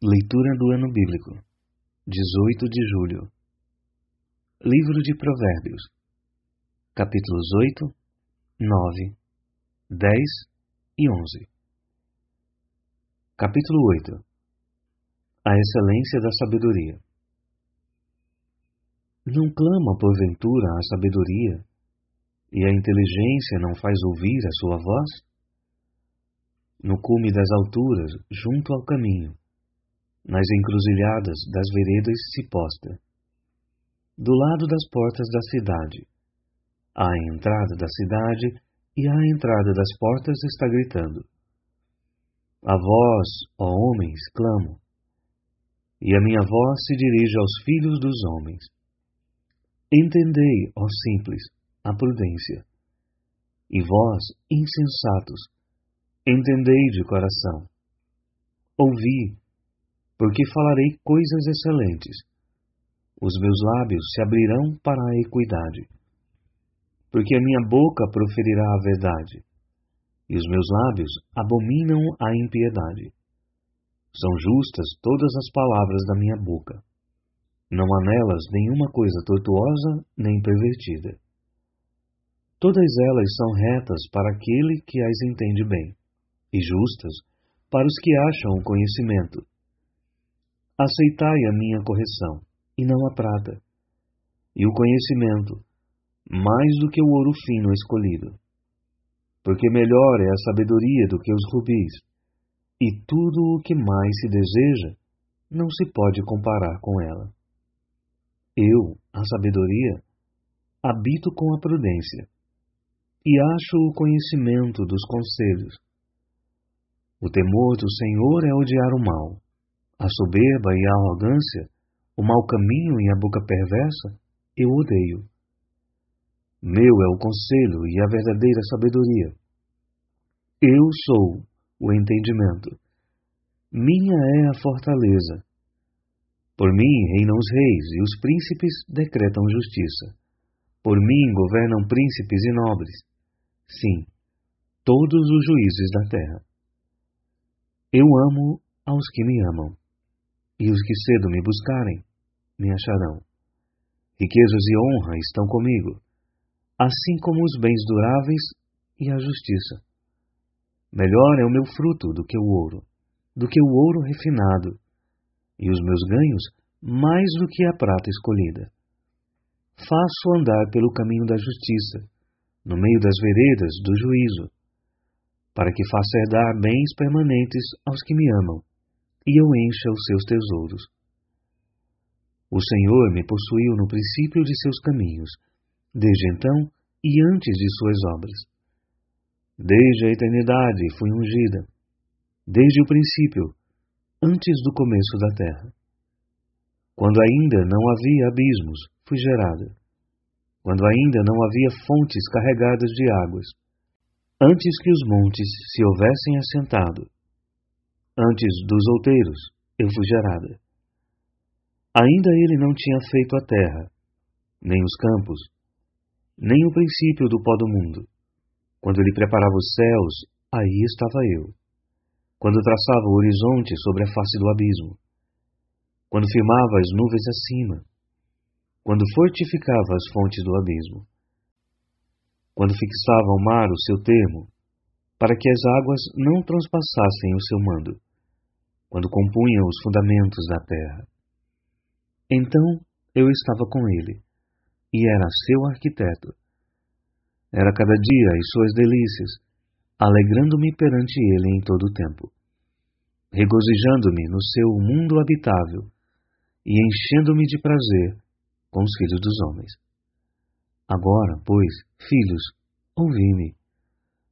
Leitura do Ano Bíblico 18 de julho. Livro de Provérbios Capítulos 8, 9, 10 e 11 Capítulo 8 A excelência da sabedoria. Não clama porventura a sabedoria e a inteligência não faz ouvir a sua voz? No cume das alturas, junto ao caminho, nas encruzilhadas das veredas se posta. Do lado das portas da cidade, à entrada da cidade e à entrada das portas está gritando. A vós, ó homens, clamo, e a minha voz se dirige aos filhos dos homens. Entendei, ó simples, a prudência. E vós, insensatos, entendei de coração. Ouvi, porque falarei coisas excelentes. Os meus lábios se abrirão para a equidade. Porque a minha boca proferirá a verdade, e os meus lábios abominam a impiedade. São justas todas as palavras da minha boca. Não há nelas nenhuma coisa tortuosa nem pervertida. Todas elas são retas para aquele que as entende bem, e justas para os que acham o conhecimento. Aceitai a minha correção, e não a prata, e o conhecimento, mais do que o ouro fino escolhido. Porque melhor é a sabedoria do que os rubis, e tudo o que mais se deseja não se pode comparar com ela. Eu, a sabedoria, habito com a prudência, e acho o conhecimento dos conselhos. O temor do Senhor é odiar o mal a soberba e a arrogância, o mau caminho e a boca perversa, eu odeio. Meu é o conselho e a verdadeira sabedoria. Eu sou o entendimento. Minha é a fortaleza. Por mim reinam os reis e os príncipes decretam justiça. Por mim governam príncipes e nobres. Sim, todos os juízes da terra. Eu amo aos que me amam e os que cedo me buscarem me acharão. Riquezas e honra estão comigo, assim como os bens duráveis e a justiça. Melhor é o meu fruto do que o ouro, do que o ouro refinado, e os meus ganhos mais do que a prata escolhida. Faço andar pelo caminho da justiça, no meio das veredas do juízo, para que faça herdar bens permanentes aos que me amam e eu encha os seus tesouros. O Senhor me possuiu no princípio de seus caminhos, desde então e antes de suas obras. Desde a eternidade fui ungida, desde o princípio, antes do começo da terra. Quando ainda não havia abismos, fui gerada. Quando ainda não havia fontes carregadas de águas, antes que os montes se houvessem assentado, Antes dos outeiros, eu fui gerada. Ainda ele não tinha feito a terra, nem os campos, nem o princípio do pó do mundo. Quando ele preparava os céus, aí estava eu. Quando traçava o horizonte sobre a face do abismo. Quando firmava as nuvens acima. Quando fortificava as fontes do abismo. Quando fixava ao mar o seu termo, para que as águas não transpassassem o seu mando quando compunha os fundamentos da terra. Então eu estava com ele, e era seu arquiteto. Era cada dia as suas delícias, alegrando-me perante ele em todo o tempo, regozijando-me no seu mundo habitável e enchendo-me de prazer com os filhos dos homens. Agora, pois, filhos, ouvi-me,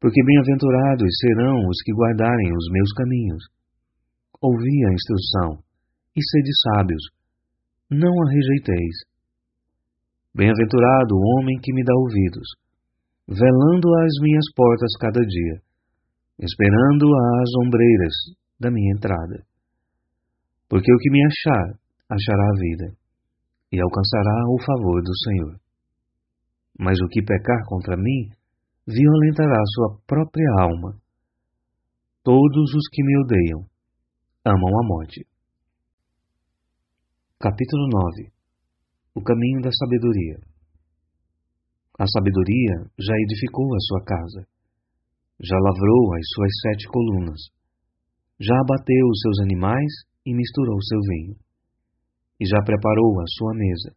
porque bem-aventurados serão os que guardarem os meus caminhos ouvi a instrução, e sede sábios, não a rejeiteis. Bem-aventurado o homem que me dá ouvidos, velando às minhas portas cada dia, esperando às ombreiras da minha entrada. Porque o que me achar, achará a vida, e alcançará o favor do Senhor. Mas o que pecar contra mim, violentará sua própria alma. Todos os que me odeiam amam a morte. Capítulo 9 O caminho da sabedoria. A sabedoria já edificou a sua casa, já lavrou as suas sete colunas, já abateu os seus animais e misturou seu vinho, e já preparou a sua mesa,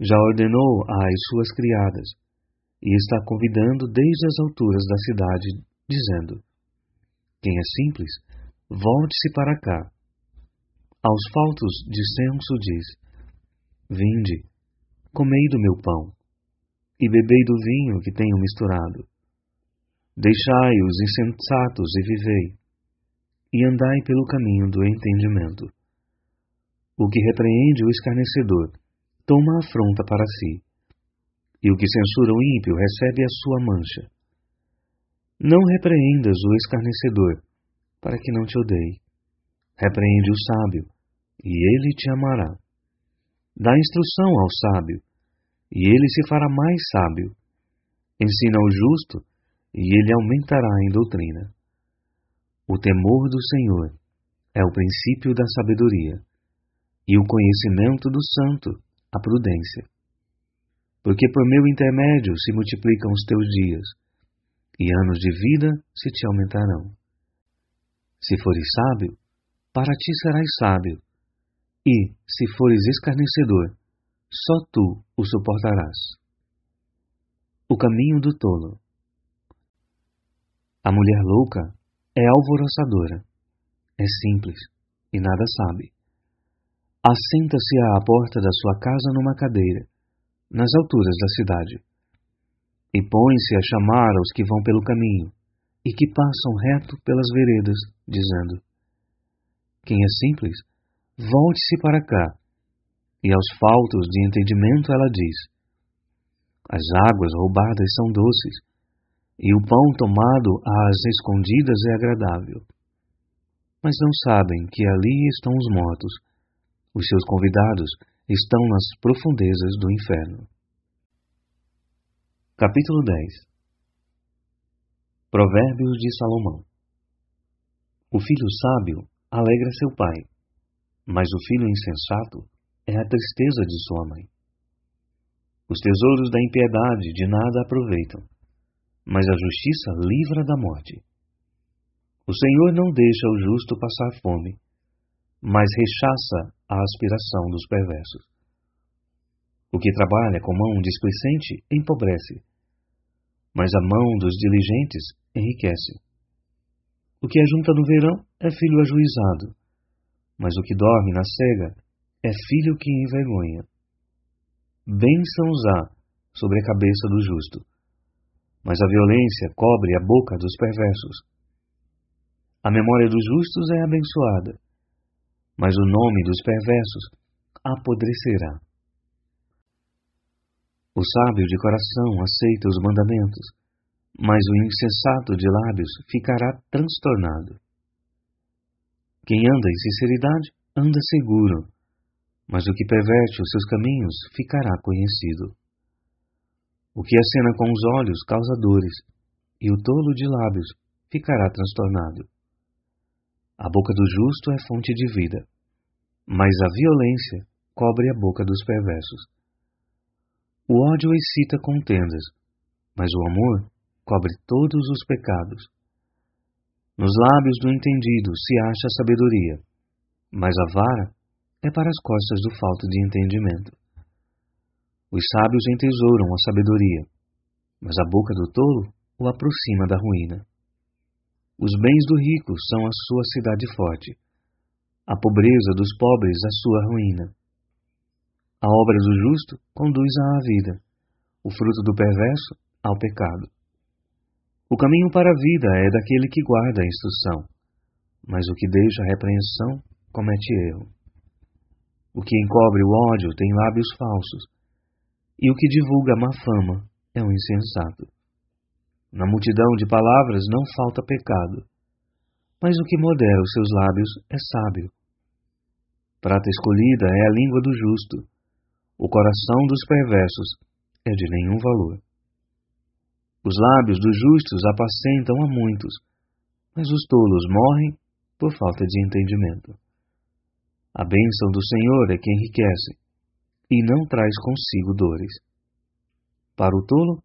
já ordenou às suas criadas, e está convidando desde as alturas da cidade, dizendo: Quem é simples, volte-se para cá. Aos faltos de senso diz: Vinde, comei do meu pão, e bebei do vinho que tenho misturado. Deixai os insensatos e vivei, e andai pelo caminho do entendimento. O que repreende o escarnecedor toma afronta para si, e o que censura o ímpio recebe a sua mancha. Não repreendas o escarnecedor, para que não te odeie. Repreende o sábio, e ele te amará. Dá instrução ao sábio, e ele se fará mais sábio. Ensina o justo, e ele aumentará em doutrina. O temor do Senhor é o princípio da sabedoria, e o conhecimento do santo, a prudência. Porque por meu intermédio se multiplicam os teus dias, e anos de vida se te aumentarão. Se fores sábio, para ti serás sábio, e, se fores escarnecedor, só tu o suportarás. O caminho do tolo. A mulher louca é alvoroçadora, é simples e nada sabe. Assenta-se à porta da sua casa numa cadeira, nas alturas da cidade, e põe-se a chamar aos que vão pelo caminho e que passam reto pelas veredas, dizendo: Quem é simples, volte-se para cá. E aos faltos de entendimento ela diz: As águas roubadas são doces, e o pão tomado às escondidas é agradável. Mas não sabem que ali estão os mortos, os seus convidados estão nas profundezas do inferno. Capítulo 10 Provérbios de Salomão O filho sábio alegra seu pai, mas o filho insensato é a tristeza de sua mãe. Os tesouros da impiedade de nada aproveitam, mas a justiça livra da morte. O Senhor não deixa o justo passar fome, mas rechaça a aspiração dos perversos. O que trabalha com mão displicente empobrece, mas a mão dos diligentes enriquece. O que ajunta no verão é filho ajuizado, mas o que dorme na cega é filho que envergonha. Bênçãos há sobre a cabeça do justo, mas a violência cobre a boca dos perversos. A memória dos justos é abençoada, mas o nome dos perversos apodrecerá. O sábio de coração aceita os mandamentos, mas o insensato de lábios ficará transtornado. Quem anda em sinceridade anda seguro, mas o que perverte os seus caminhos ficará conhecido. O que acena com os olhos causa dores, e o tolo de lábios ficará transtornado. A boca do justo é fonte de vida, mas a violência cobre a boca dos perversos. O ódio excita contendas, mas o amor cobre todos os pecados. Nos lábios do entendido se acha sabedoria, mas a vara é para as costas do falto de entendimento. Os sábios entesouram a sabedoria, mas a boca do tolo o aproxima da ruína. Os bens do rico são a sua cidade forte, a pobreza dos pobres a sua ruína. A obra do justo conduz à vida, o fruto do perverso ao pecado. O caminho para a vida é daquele que guarda a instrução, mas o que deixa a repreensão comete erro. O que encobre o ódio tem lábios falsos, e o que divulga má fama é um insensato. Na multidão de palavras não falta pecado, mas o que modera os seus lábios é sábio. Prata escolhida é a língua do justo, o coração dos perversos é de nenhum valor. Os lábios dos justos apacentam a muitos, mas os tolos morrem por falta de entendimento. A bênção do Senhor é que enriquece e não traz consigo dores. Para o tolo,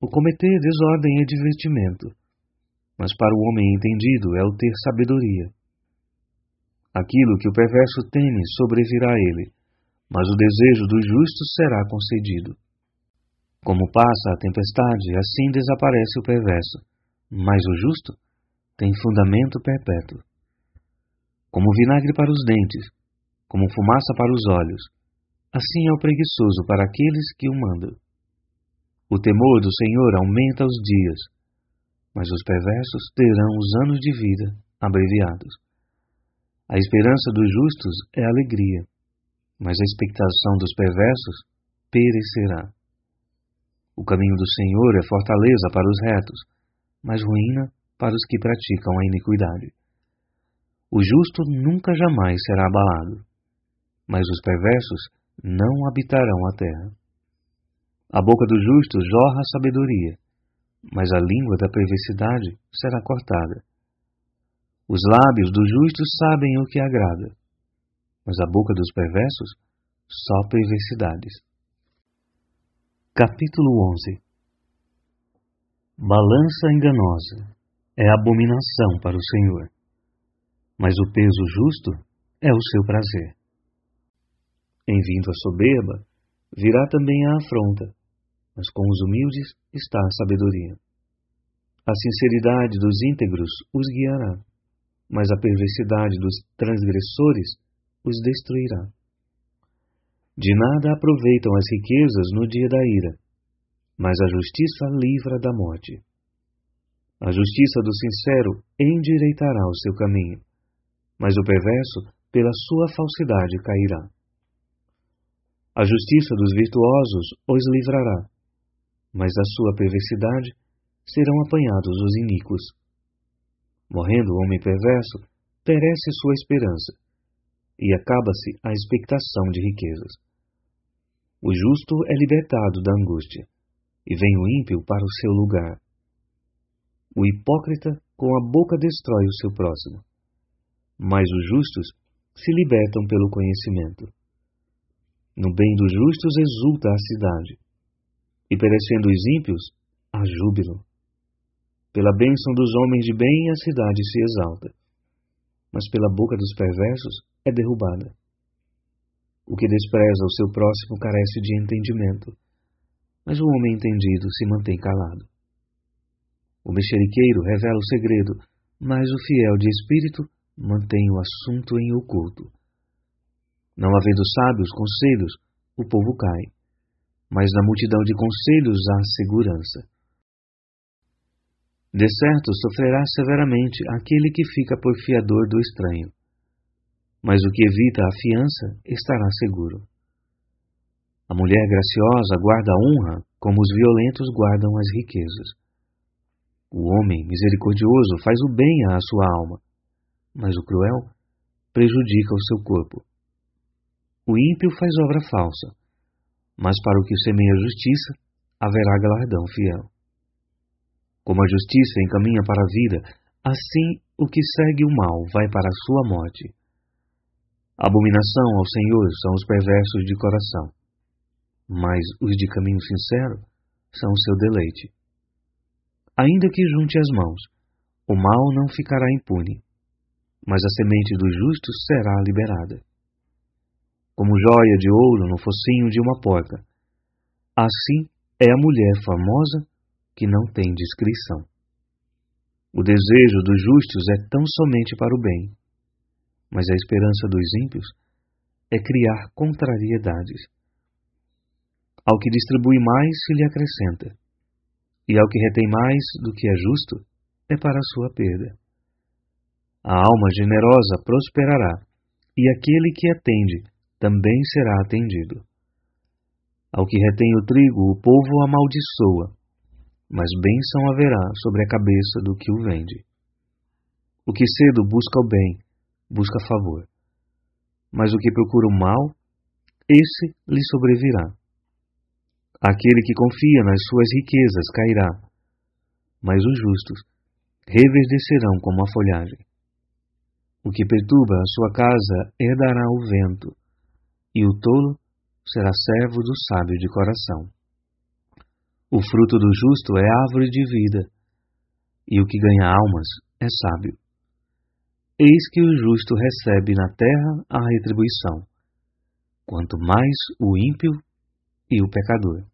o cometer desordem é divertimento, mas para o homem entendido é o ter sabedoria. Aquilo que o perverso teme sobrevirá a ele, mas o desejo do justo será concedido. Como passa a tempestade, assim desaparece o perverso, mas o justo tem fundamento perpétuo. Como vinagre para os dentes, como fumaça para os olhos, assim é o preguiçoso para aqueles que o mandam. O temor do Senhor aumenta os dias, mas os perversos terão os anos de vida abreviados. A esperança dos justos é alegria, mas a expectação dos perversos perecerá. O caminho do Senhor é fortaleza para os retos, mas ruína para os que praticam a iniquidade. O justo nunca jamais será abalado mas os perversos não habitarão a terra. A boca do justo jorra a sabedoria, mas a língua da perversidade será cortada. Os lábios do justo sabem o que agrada, mas a boca dos perversos só perversidades. Capítulo 11 Balança enganosa é abominação para o Senhor, mas o peso justo é o seu prazer. Em vindo a soberba, virá também a afronta, mas com os humildes está a sabedoria. A sinceridade dos íntegros os guiará, mas a perversidade dos transgressores os destruirá. De nada aproveitam as riquezas no dia da ira, mas a justiça livra da morte. A justiça do sincero endireitará o seu caminho, mas o perverso pela sua falsidade cairá. A justiça dos virtuosos os livrará, mas da sua perversidade serão apanhados os iníquos. Morrendo o homem perverso, perece sua esperança, e acaba-se a expectação de riquezas. O justo é libertado da angústia, e vem o ímpio para o seu lugar. O hipócrita com a boca destrói o seu próximo, mas os justos se libertam pelo conhecimento. No bem dos justos exulta a cidade, e perecendo os ímpios, há júbilo. Pela bênção dos homens de bem a cidade se exalta, mas pela boca dos perversos é derrubada. O que despreza o seu próximo carece de entendimento, mas o homem entendido se mantém calado. O mexeriqueiro revela o segredo, mas o fiel de espírito mantém o assunto em oculto. Não havendo sábios conselhos, o povo cai, mas na multidão de conselhos há segurança. De certo sofrerá severamente aquele que fica por fiador do estranho, mas o que evita a fiança estará seguro. A mulher graciosa guarda a honra, como os violentos guardam as riquezas. O homem misericordioso faz o bem à sua alma, mas o cruel prejudica o seu corpo. O ímpio faz obra falsa, mas para o que semeia justiça haverá galardão fiel. Como a justiça encaminha para a vida, assim o que segue o mal vai para a sua morte. Abominação ao Senhor são os perversos de coração, mas os de caminho sincero são o seu deleite. Ainda que junte as mãos, o mal não ficará impune, mas a semente dos justos será liberada como joia de ouro no focinho de uma porca. Assim é a mulher famosa que não tem descrição. O desejo dos justos é tão somente para o bem, mas a esperança dos ímpios é criar contrariedades. Ao que distribui mais se lhe acrescenta, e ao que retém mais do que é justo é para a sua perda. A alma generosa prosperará, e aquele que atende também será atendido. Ao que retém o trigo, o povo amaldiçoa, mas bênção haverá sobre a cabeça do que o vende. O que cedo busca o bem, busca favor. Mas o que procura o mal, esse lhe sobrevirá. Aquele que confia nas suas riquezas cairá, mas os justos reverdecerão como a folhagem. O que perturba a sua casa herdará o vento, e o tolo será servo do sábio de coração. O fruto do justo é árvore de vida, e o que ganha almas é sábio. Eis que o justo recebe na terra a retribuição, quanto mais o ímpio e o pecador.